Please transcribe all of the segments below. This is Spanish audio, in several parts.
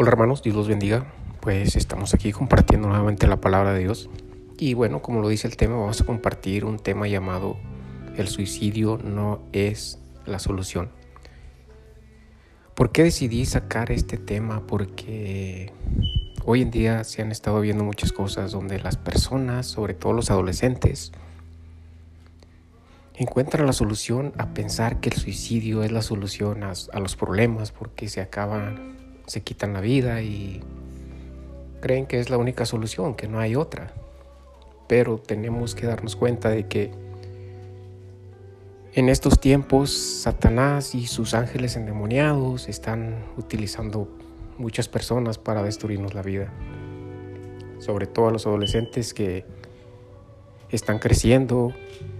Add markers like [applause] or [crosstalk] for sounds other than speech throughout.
Hola hermanos, Dios los bendiga. Pues estamos aquí compartiendo nuevamente la palabra de Dios. Y bueno, como lo dice el tema, vamos a compartir un tema llamado El suicidio no es la solución. ¿Por qué decidí sacar este tema? Porque hoy en día se han estado viendo muchas cosas donde las personas, sobre todo los adolescentes, encuentran la solución a pensar que el suicidio es la solución a, a los problemas porque se acaban se quitan la vida y creen que es la única solución, que no hay otra. Pero tenemos que darnos cuenta de que en estos tiempos Satanás y sus ángeles endemoniados están utilizando muchas personas para destruirnos la vida. Sobre todo a los adolescentes que están creciendo,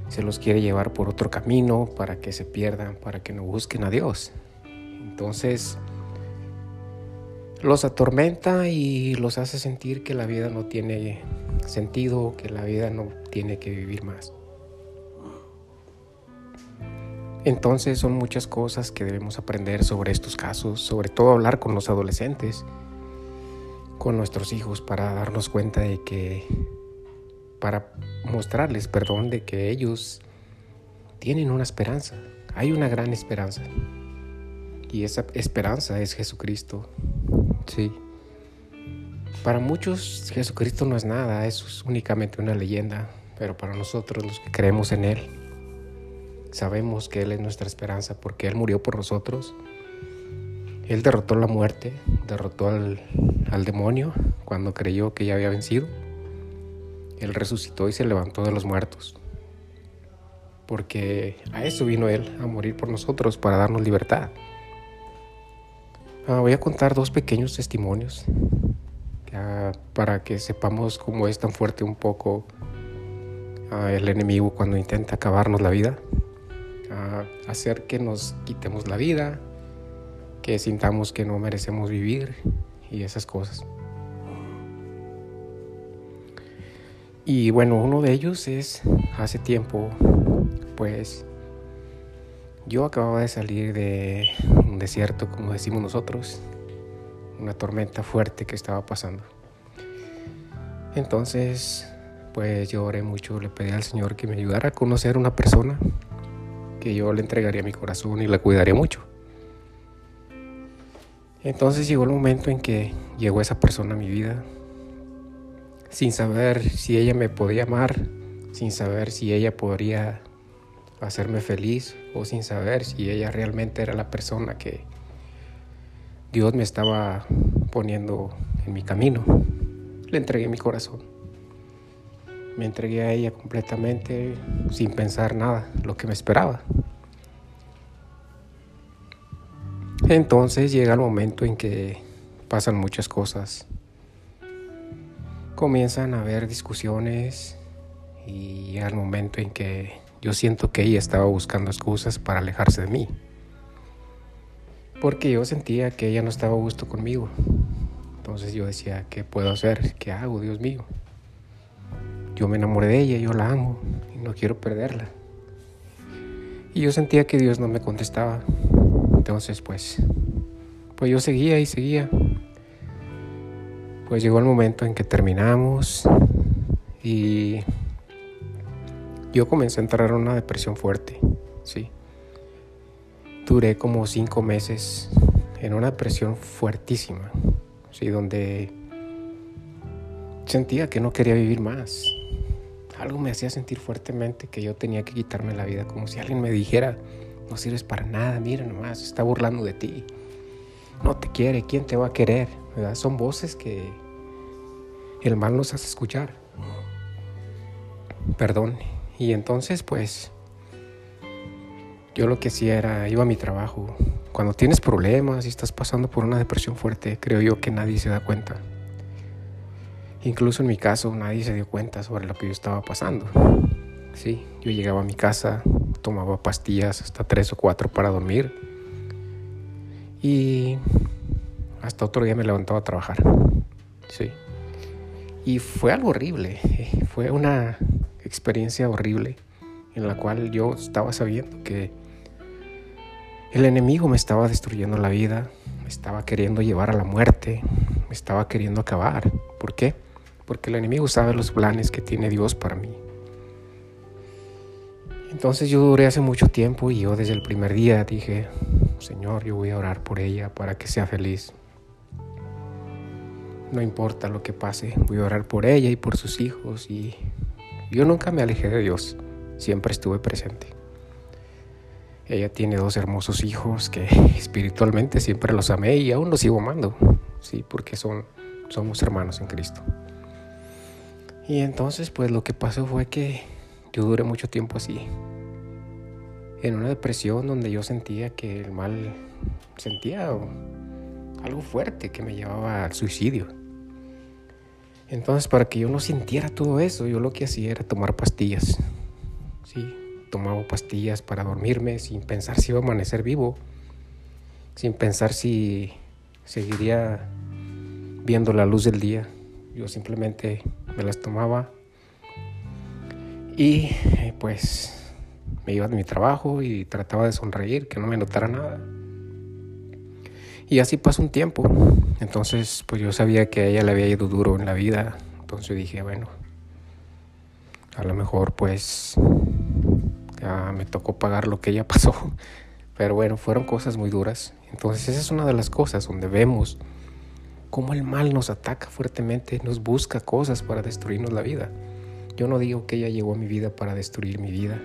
se los quiere llevar por otro camino para que se pierdan, para que no busquen a Dios. Entonces, los atormenta y los hace sentir que la vida no tiene sentido, que la vida no tiene que vivir más. Entonces son muchas cosas que debemos aprender sobre estos casos, sobre todo hablar con los adolescentes, con nuestros hijos, para darnos cuenta de que, para mostrarles, perdón, de que ellos tienen una esperanza, hay una gran esperanza. Y esa esperanza es Jesucristo, Sí. Para muchos Jesucristo no es nada, es únicamente una leyenda, pero para nosotros los que creemos en Él, sabemos que Él es nuestra esperanza porque Él murió por nosotros. Él derrotó la muerte, derrotó al, al demonio cuando creyó que ya había vencido. Él resucitó y se levantó de los muertos. Porque a eso vino Él, a morir por nosotros, para darnos libertad. Ah, voy a contar dos pequeños testimonios para que sepamos cómo es tan fuerte un poco ah, el enemigo cuando intenta acabarnos la vida, ah, hacer que nos quitemos la vida, que sintamos que no merecemos vivir y esas cosas. Y bueno, uno de ellos es hace tiempo, pues yo acababa de salir de un desierto, como decimos nosotros, una tormenta fuerte que estaba pasando. Entonces, pues yo oré mucho, le pedí al Señor que me ayudara a conocer una persona que yo le entregaría mi corazón y la cuidaría mucho. Entonces llegó el momento en que llegó esa persona a mi vida, sin saber si ella me podía amar, sin saber si ella podría hacerme feliz o sin saber si ella realmente era la persona que Dios me estaba poniendo en mi camino. Le entregué mi corazón. Me entregué a ella completamente sin pensar nada, lo que me esperaba. Entonces llega el momento en que pasan muchas cosas. Comienzan a haber discusiones y llega el momento en que yo siento que ella estaba buscando excusas para alejarse de mí. Porque yo sentía que ella no estaba a gusto conmigo. Entonces yo decía, ¿qué puedo hacer? ¿Qué hago, Dios mío? Yo me enamoré de ella, yo la amo y no quiero perderla. Y yo sentía que Dios no me contestaba. Entonces pues, pues yo seguía y seguía. Pues llegó el momento en que terminamos y yo comencé a entrar en una depresión fuerte, sí. Duré como cinco meses en una depresión fuertísima, sí, donde sentía que no quería vivir más. Algo me hacía sentir fuertemente que yo tenía que quitarme la vida, como si alguien me dijera, no sirves para nada, mira nomás, está burlando de ti. No te quiere, ¿quién te va a querer? Son voces que el mal nos hace escuchar. Perdón, y entonces pues yo lo que hacía era, iba a mi trabajo. Cuando tienes problemas y estás pasando por una depresión fuerte, creo yo que nadie se da cuenta. Incluso en mi caso nadie se dio cuenta sobre lo que yo estaba pasando. Sí, yo llegaba a mi casa, tomaba pastillas hasta tres o cuatro para dormir y hasta otro día me levantaba a trabajar. Sí. Y fue algo horrible. [laughs] Fue una experiencia horrible en la cual yo estaba sabiendo que el enemigo me estaba destruyendo la vida, me estaba queriendo llevar a la muerte, me estaba queriendo acabar. ¿Por qué? Porque el enemigo sabe los planes que tiene Dios para mí. Entonces yo duré hace mucho tiempo y yo desde el primer día dije, Señor, yo voy a orar por ella para que sea feliz. No importa lo que pase, voy a orar por ella y por sus hijos y yo nunca me alejé de Dios, siempre estuve presente. Ella tiene dos hermosos hijos que [laughs] espiritualmente siempre los amé y aún los sigo amando, sí, porque son somos hermanos en Cristo. Y entonces pues lo que pasó fue que yo duré mucho tiempo así, en una depresión donde yo sentía que el mal, sentía algo fuerte que me llevaba al suicidio. Entonces para que yo no sintiera todo eso, yo lo que hacía era tomar pastillas. Sí, tomaba pastillas para dormirme sin pensar si iba a amanecer vivo, sin pensar si seguiría viendo la luz del día. Yo simplemente me las tomaba y pues me iba de mi trabajo y trataba de sonreír, que no me notara nada. Y así pasó un tiempo. Entonces, pues yo sabía que a ella le había ido duro en la vida. Entonces dije, bueno, a lo mejor pues ya me tocó pagar lo que ella [laughs] pasó. Pero bueno, fueron cosas muy duras. Entonces esa es una de las cosas donde vemos cómo el mal nos ataca fuertemente, nos busca cosas para destruirnos la vida. Yo no digo que ella llegó a mi vida para destruir mi vida,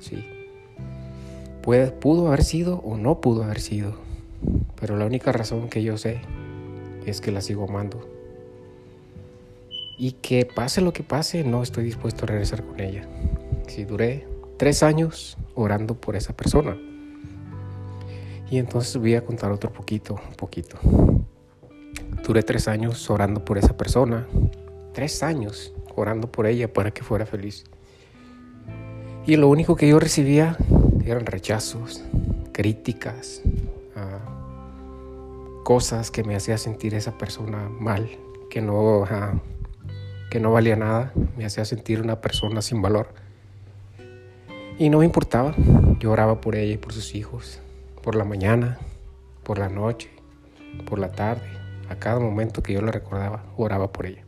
sí. Pudo haber sido o no pudo haber sido, pero la única razón que yo sé es que la sigo amando. Y que pase lo que pase, no estoy dispuesto a regresar con ella. Si duré tres años orando por esa persona. Y entonces voy a contar otro poquito, un poquito. Duré tres años orando por esa persona. Tres años orando por ella para que fuera feliz. Y lo único que yo recibía eran rechazos, críticas, cosas que me hacía sentir esa persona mal, que no, que no valía nada, me hacía sentir una persona sin valor. Y no me importaba, yo oraba por ella y por sus hijos, por la mañana, por la noche, por la tarde, a cada momento que yo la recordaba, oraba por ella.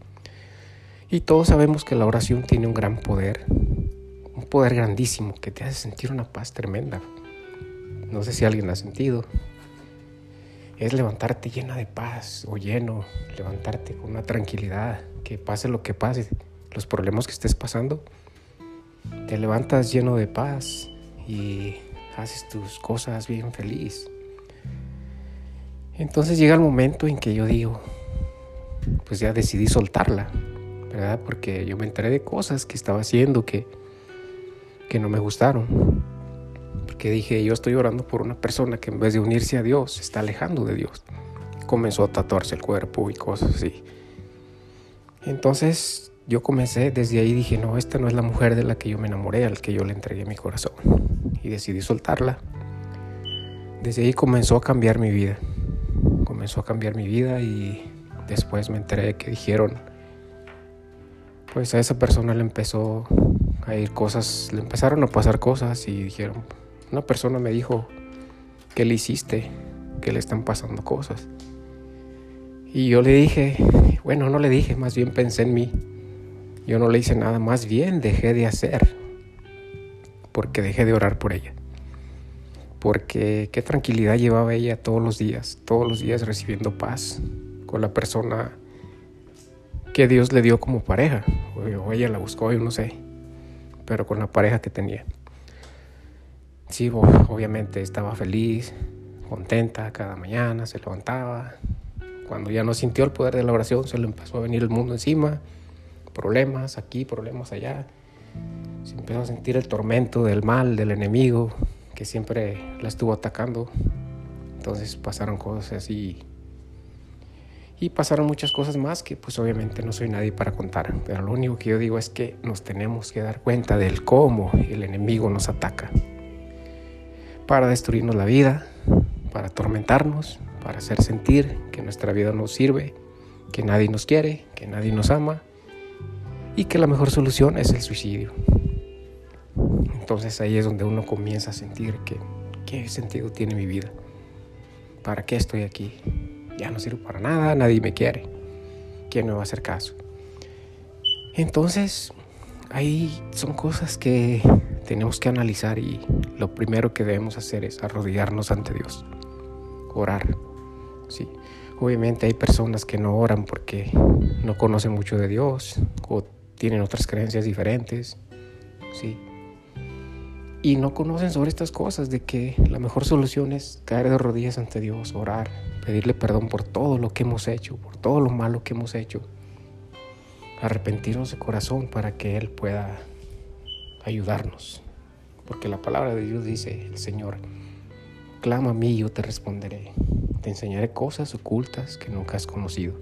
Y todos sabemos que la oración tiene un gran poder, un poder grandísimo que te hace sentir una paz tremenda. No sé si alguien la ha sentido. Es levantarte llena de paz o lleno, levantarte con una tranquilidad, que pase lo que pase, los problemas que estés pasando, te levantas lleno de paz y haces tus cosas bien feliz. Entonces llega el momento en que yo digo, pues ya decidí soltarla, ¿verdad? Porque yo me enteré de cosas que estaba haciendo que, que no me gustaron. Dije, yo estoy orando por una persona que en vez de unirse a Dios, se está alejando de Dios. Comenzó a tatuarse el cuerpo y cosas así. Entonces yo comencé, desde ahí dije, no, esta no es la mujer de la que yo me enamoré, al que yo le entregué mi corazón. Y decidí soltarla. Desde ahí comenzó a cambiar mi vida. Comenzó a cambiar mi vida y después me enteré que dijeron, pues a esa persona le empezó a ir cosas, le empezaron a pasar cosas y dijeron, una persona me dijo, ¿qué le hiciste? Que le están pasando cosas. Y yo le dije, bueno, no le dije, más bien pensé en mí. Yo no le hice nada, más bien dejé de hacer, porque dejé de orar por ella. Porque qué tranquilidad llevaba ella todos los días, todos los días recibiendo paz con la persona que Dios le dio como pareja, o ella la buscó, yo no sé, pero con la pareja que tenía. Sí, obviamente estaba feliz, contenta cada mañana, se levantaba. Cuando ya no sintió el poder de la oración, se le empezó a venir el mundo encima, problemas aquí, problemas allá. Se empezó a sentir el tormento del mal, del enemigo, que siempre la estuvo atacando. Entonces pasaron cosas así y pasaron muchas cosas más que pues obviamente no soy nadie para contar. Pero lo único que yo digo es que nos tenemos que dar cuenta del cómo el enemigo nos ataca. Para destruirnos la vida, para atormentarnos, para hacer sentir que nuestra vida no sirve, que nadie nos quiere, que nadie nos ama y que la mejor solución es el suicidio. Entonces ahí es donde uno comienza a sentir que qué sentido tiene mi vida. ¿Para qué estoy aquí? ya no sirvo para nada, nadie me quiere. ¿Quién me va a hacer caso? Entonces, ahí son cosas que tenemos que analizar y lo primero que debemos hacer es arrodillarnos ante Dios, orar. Sí. Obviamente hay personas que no oran porque no conocen mucho de Dios o tienen otras creencias diferentes. Sí. Y no conocen sobre estas cosas de que la mejor solución es caer de rodillas ante Dios, orar, pedirle perdón por todo lo que hemos hecho, por todo lo malo que hemos hecho. Arrepentirnos de corazón para que Él pueda ayudarnos. Porque la palabra de Dios dice, el Señor, clama a mí y yo te responderé. Te enseñaré cosas ocultas que nunca has conocido.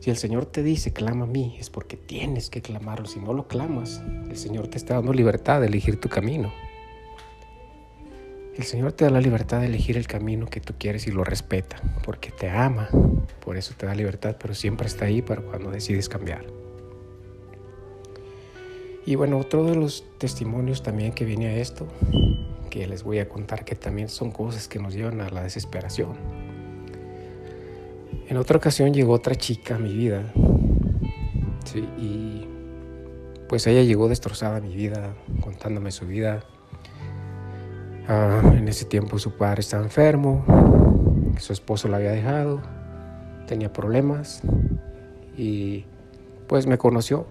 Si el Señor te dice, clama a mí, es porque tienes que clamarlo. Si no lo clamas, el Señor te está dando libertad de elegir tu camino. El Señor te da la libertad de elegir el camino que tú quieres y lo respeta, porque te ama. Por eso te da libertad, pero siempre está ahí para cuando decides cambiar. Y bueno, otro de los testimonios también que viene a esto, que les voy a contar que también son cosas que nos llevan a la desesperación. En otra ocasión llegó otra chica a mi vida, sí, y pues ella llegó destrozada a mi vida, contándome su vida. Ah, en ese tiempo su padre estaba enfermo, su esposo la había dejado, tenía problemas y pues me conoció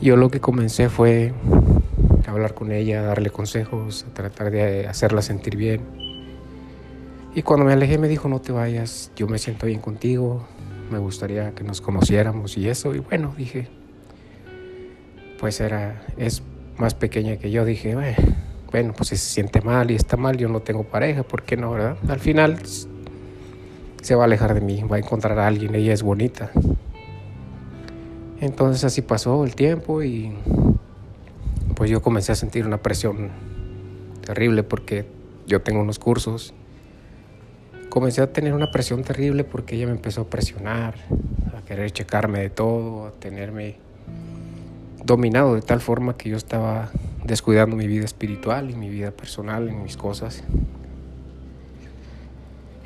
yo lo que comencé fue hablar con ella, darle consejos, tratar de hacerla sentir bien. Y cuando me alejé me dijo, no te vayas, yo me siento bien contigo, me gustaría que nos conociéramos y eso. Y bueno, dije, pues era, es más pequeña que yo, dije, bueno, pues si se siente mal y está mal, yo no tengo pareja, ¿por qué no, verdad? Al final se va a alejar de mí, va a encontrar a alguien, ella es bonita. Entonces así pasó el tiempo y pues yo comencé a sentir una presión terrible porque yo tengo unos cursos. Comencé a tener una presión terrible porque ella me empezó a presionar, a querer checarme de todo, a tenerme dominado de tal forma que yo estaba descuidando mi vida espiritual y mi vida personal en mis cosas.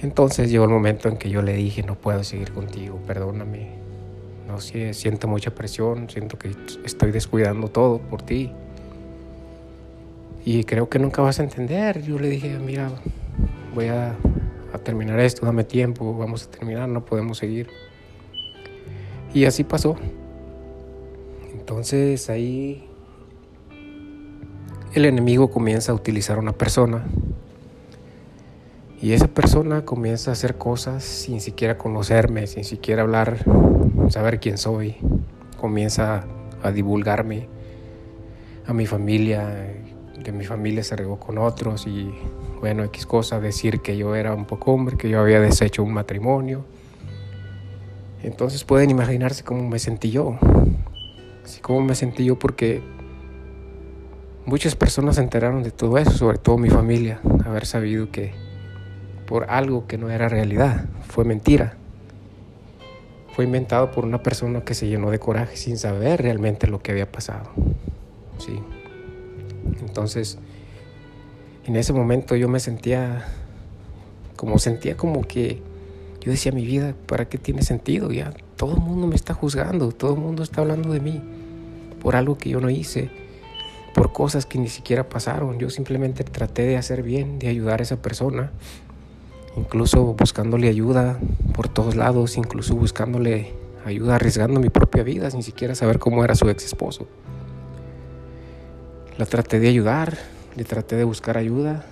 Entonces llegó el momento en que yo le dije, no puedo seguir contigo, perdóname, no sé, siento mucha presión, siento que estoy descuidando todo por ti. Y creo que nunca vas a entender. Yo le dije, mira, voy a, a terminar esto, dame tiempo, vamos a terminar, no podemos seguir. Y así pasó. Entonces ahí el enemigo comienza a utilizar a una persona y esa persona comienza a hacer cosas sin siquiera conocerme, sin siquiera hablar, saber quién soy. Comienza a divulgarme a mi familia, de mi familia se regó con otros y bueno, X cosa, decir que yo era un poco hombre, que yo había deshecho un matrimonio. Entonces pueden imaginarse cómo me sentí yo. Así como me sentí yo porque muchas personas se enteraron de todo eso, sobre todo mi familia, haber sabido que por algo que no era realidad, fue mentira. Fue inventado por una persona que se llenó de coraje sin saber realmente lo que había pasado. Sí. Entonces, en ese momento yo me sentía como sentía como que yo decía mi vida, ¿para qué tiene sentido? Ya todo el mundo me está juzgando, todo el mundo está hablando de mí por algo que yo no hice, por cosas que ni siquiera pasaron. Yo simplemente traté de hacer bien, de ayudar a esa persona incluso buscándole ayuda por todos lados, incluso buscándole ayuda, arriesgando mi propia vida sin siquiera saber cómo era su ex esposo. La traté de ayudar, le traté de buscar ayuda,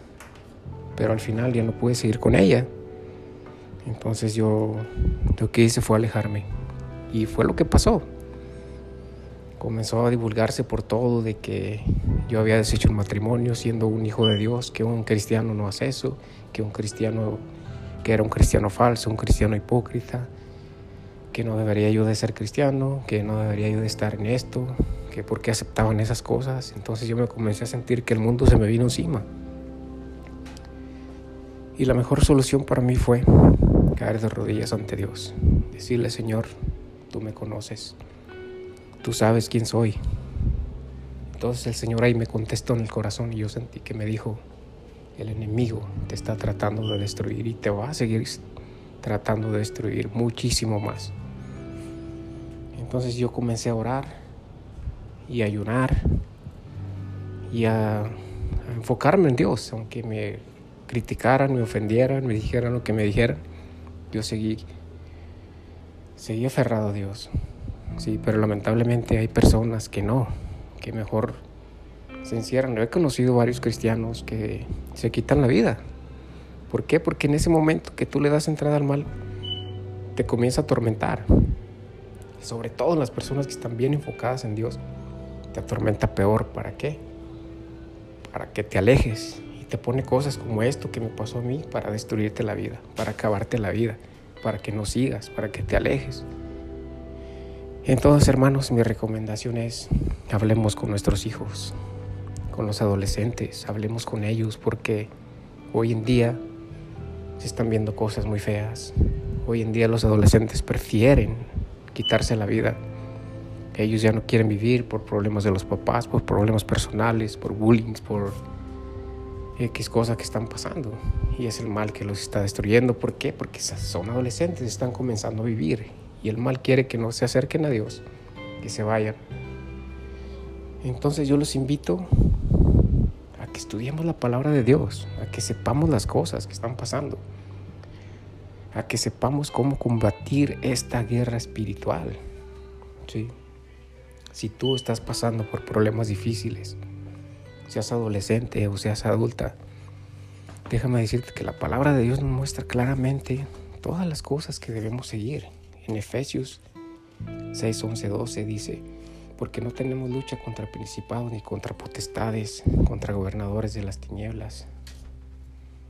pero al final ya no pude seguir con ella. Entonces yo lo que hice fue alejarme. Y fue lo que pasó. Comenzó a divulgarse por todo de que yo había deshecho el matrimonio siendo un hijo de Dios, que un cristiano no hace eso, que un cristiano, que era un cristiano falso, un cristiano hipócrita, que no debería yo de ser cristiano, que no debería yo de estar en esto, que por qué aceptaban esas cosas. Entonces yo me comencé a sentir que el mundo se me vino encima. Y la mejor solución para mí fue caer de rodillas ante Dios, decirle, Señor, tú me conoces, tú sabes quién soy. Entonces el Señor ahí me contestó en el corazón y yo sentí que me dijo, el enemigo te está tratando de destruir y te va a seguir tratando de destruir muchísimo más. Entonces yo comencé a orar y a ayunar y a, enfocarme en Dios, aunque me criticaran, me ofendieran, me dijeran lo que me dijeran, yo seguí, seguí aferrado a Dios. Sí, pero lamentablemente hay personas que no, que mejor se encierran. Yo he conocido varios cristianos que se quitan la vida. ¿Por qué? Porque en ese momento que tú le das entrada al mal, te comienza a atormentar. sobre todo las personas que están bien enfocadas en Dios, te atormenta peor. ¿Para qué? Para que te alejes y te pone cosas como esto que me pasó a mí para destruirte la vida, para acabarte la vida, para que no sigas, para que te alejes. Entonces, hermanos, mi recomendación es, hablemos con nuestros hijos, con los adolescentes, hablemos con ellos porque hoy en día se están viendo cosas muy feas. Hoy en día los adolescentes prefieren quitarse la vida. Ellos ya no quieren vivir por problemas de los papás, por problemas personales, por bullying, por X cosas que están pasando. Y es el mal que los está destruyendo. ¿Por qué? Porque son adolescentes, están comenzando a vivir. Y el mal quiere que no se acerquen a Dios, que se vayan. Entonces yo los invito que estudiemos la palabra de Dios, a que sepamos las cosas que están pasando, a que sepamos cómo combatir esta guerra espiritual. ¿sí? Si tú estás pasando por problemas difíciles, seas adolescente o seas adulta, déjame decirte que la palabra de Dios nos muestra claramente todas las cosas que debemos seguir. En Efesios 6, 11, 12 dice, porque no tenemos lucha contra principados ni contra potestades, contra gobernadores de las tinieblas,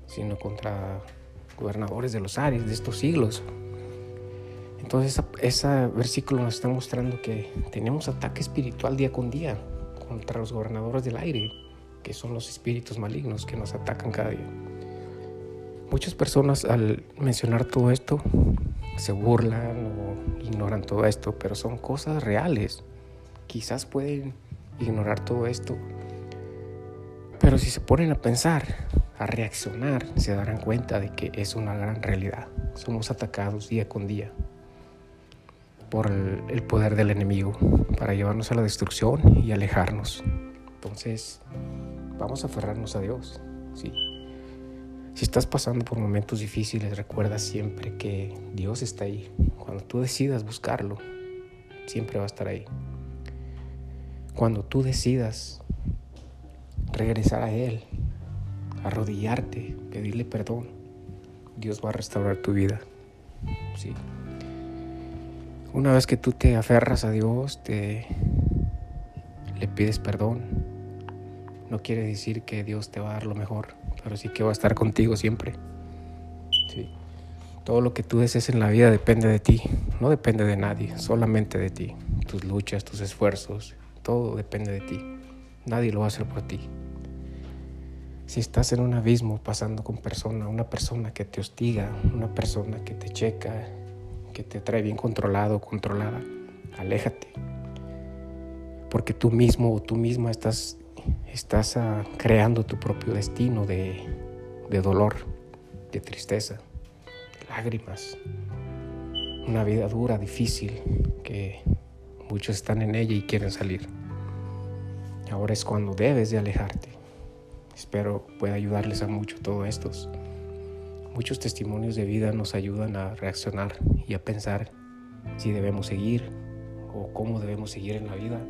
sino contra gobernadores de los aires de estos siglos. Entonces ese versículo nos está mostrando que tenemos ataque espiritual día con día contra los gobernadores del aire, que son los espíritus malignos que nos atacan cada día. Muchas personas al mencionar todo esto se burlan o ignoran todo esto, pero son cosas reales quizás pueden ignorar todo esto, pero si se ponen a pensar, a reaccionar, se darán cuenta de que es una gran realidad. Somos atacados día con día por el, poder del enemigo para llevarnos a la destrucción y alejarnos. Entonces, vamos a aferrarnos a Dios. ¿sí? Si estás pasando por momentos difíciles, recuerda siempre que Dios está ahí. Cuando tú decidas buscarlo, siempre va a estar ahí. Cuando tú decidas regresar a Él, arrodillarte, pedirle perdón, Dios va a restaurar tu vida. Sí. Una vez que tú te aferras a Dios, te le pides perdón, no quiere decir que Dios te va a dar lo mejor, pero sí que va a estar contigo siempre. Sí. Todo lo que tú desees en la vida depende de ti, no depende de nadie, solamente de ti. Tus luchas, tus esfuerzos, todo depende de ti. Nadie lo va a hacer por ti. Si estás en un abismo pasando con persona, una persona que te hostiga, una persona que te checa, que te trae bien controlado o controlada, aléjate. Porque tú mismo o tú misma estás, estás uh, creando tu propio destino de, de dolor, de tristeza, de lágrimas. Una vida dura, difícil, que muchos están en ella y quieren salir. Ahora es cuando debes de alejarte. Espero pueda ayudarles a mucho todo estos. Muchos testimonios de vida nos ayudan a reaccionar y a pensar si debemos seguir o cómo debemos seguir en la vida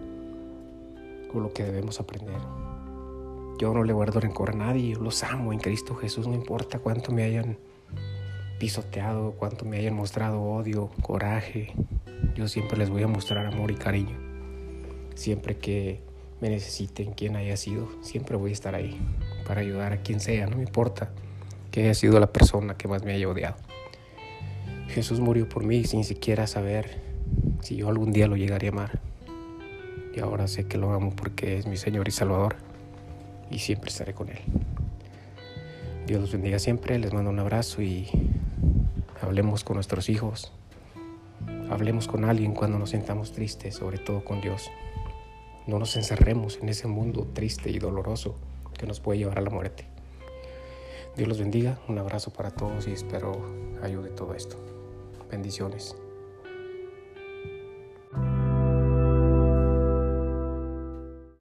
lo que debemos aprender. Yo no le guardo rencor a nadie, yo los amo en Cristo Jesús, no importa cuánto me hayan pisoteado, cuánto me hayan mostrado odio, coraje, yo siempre les voy a mostrar amor y cariño. Siempre que me necesiten, quien haya sido, siempre voy a estar ahí para ayudar a quien sea, no me importa que haya sido la persona que más me haya odiado. Jesús murió por mí sin siquiera saber si yo algún día lo llegaría a amar. Y ahora sé que lo amo porque es mi Señor y Salvador y siempre estaré con Él. Dios los bendiga siempre, les mando un abrazo y hablemos con nuestros hijos. Hablemos con alguien cuando nos sentamos tristes, sobre todo con Dios. No nos encerremos en ese mundo triste y doloroso que nos puede llevar a la muerte. Dios los bendiga, un abrazo para todos y espero ayude todo esto. Bendiciones.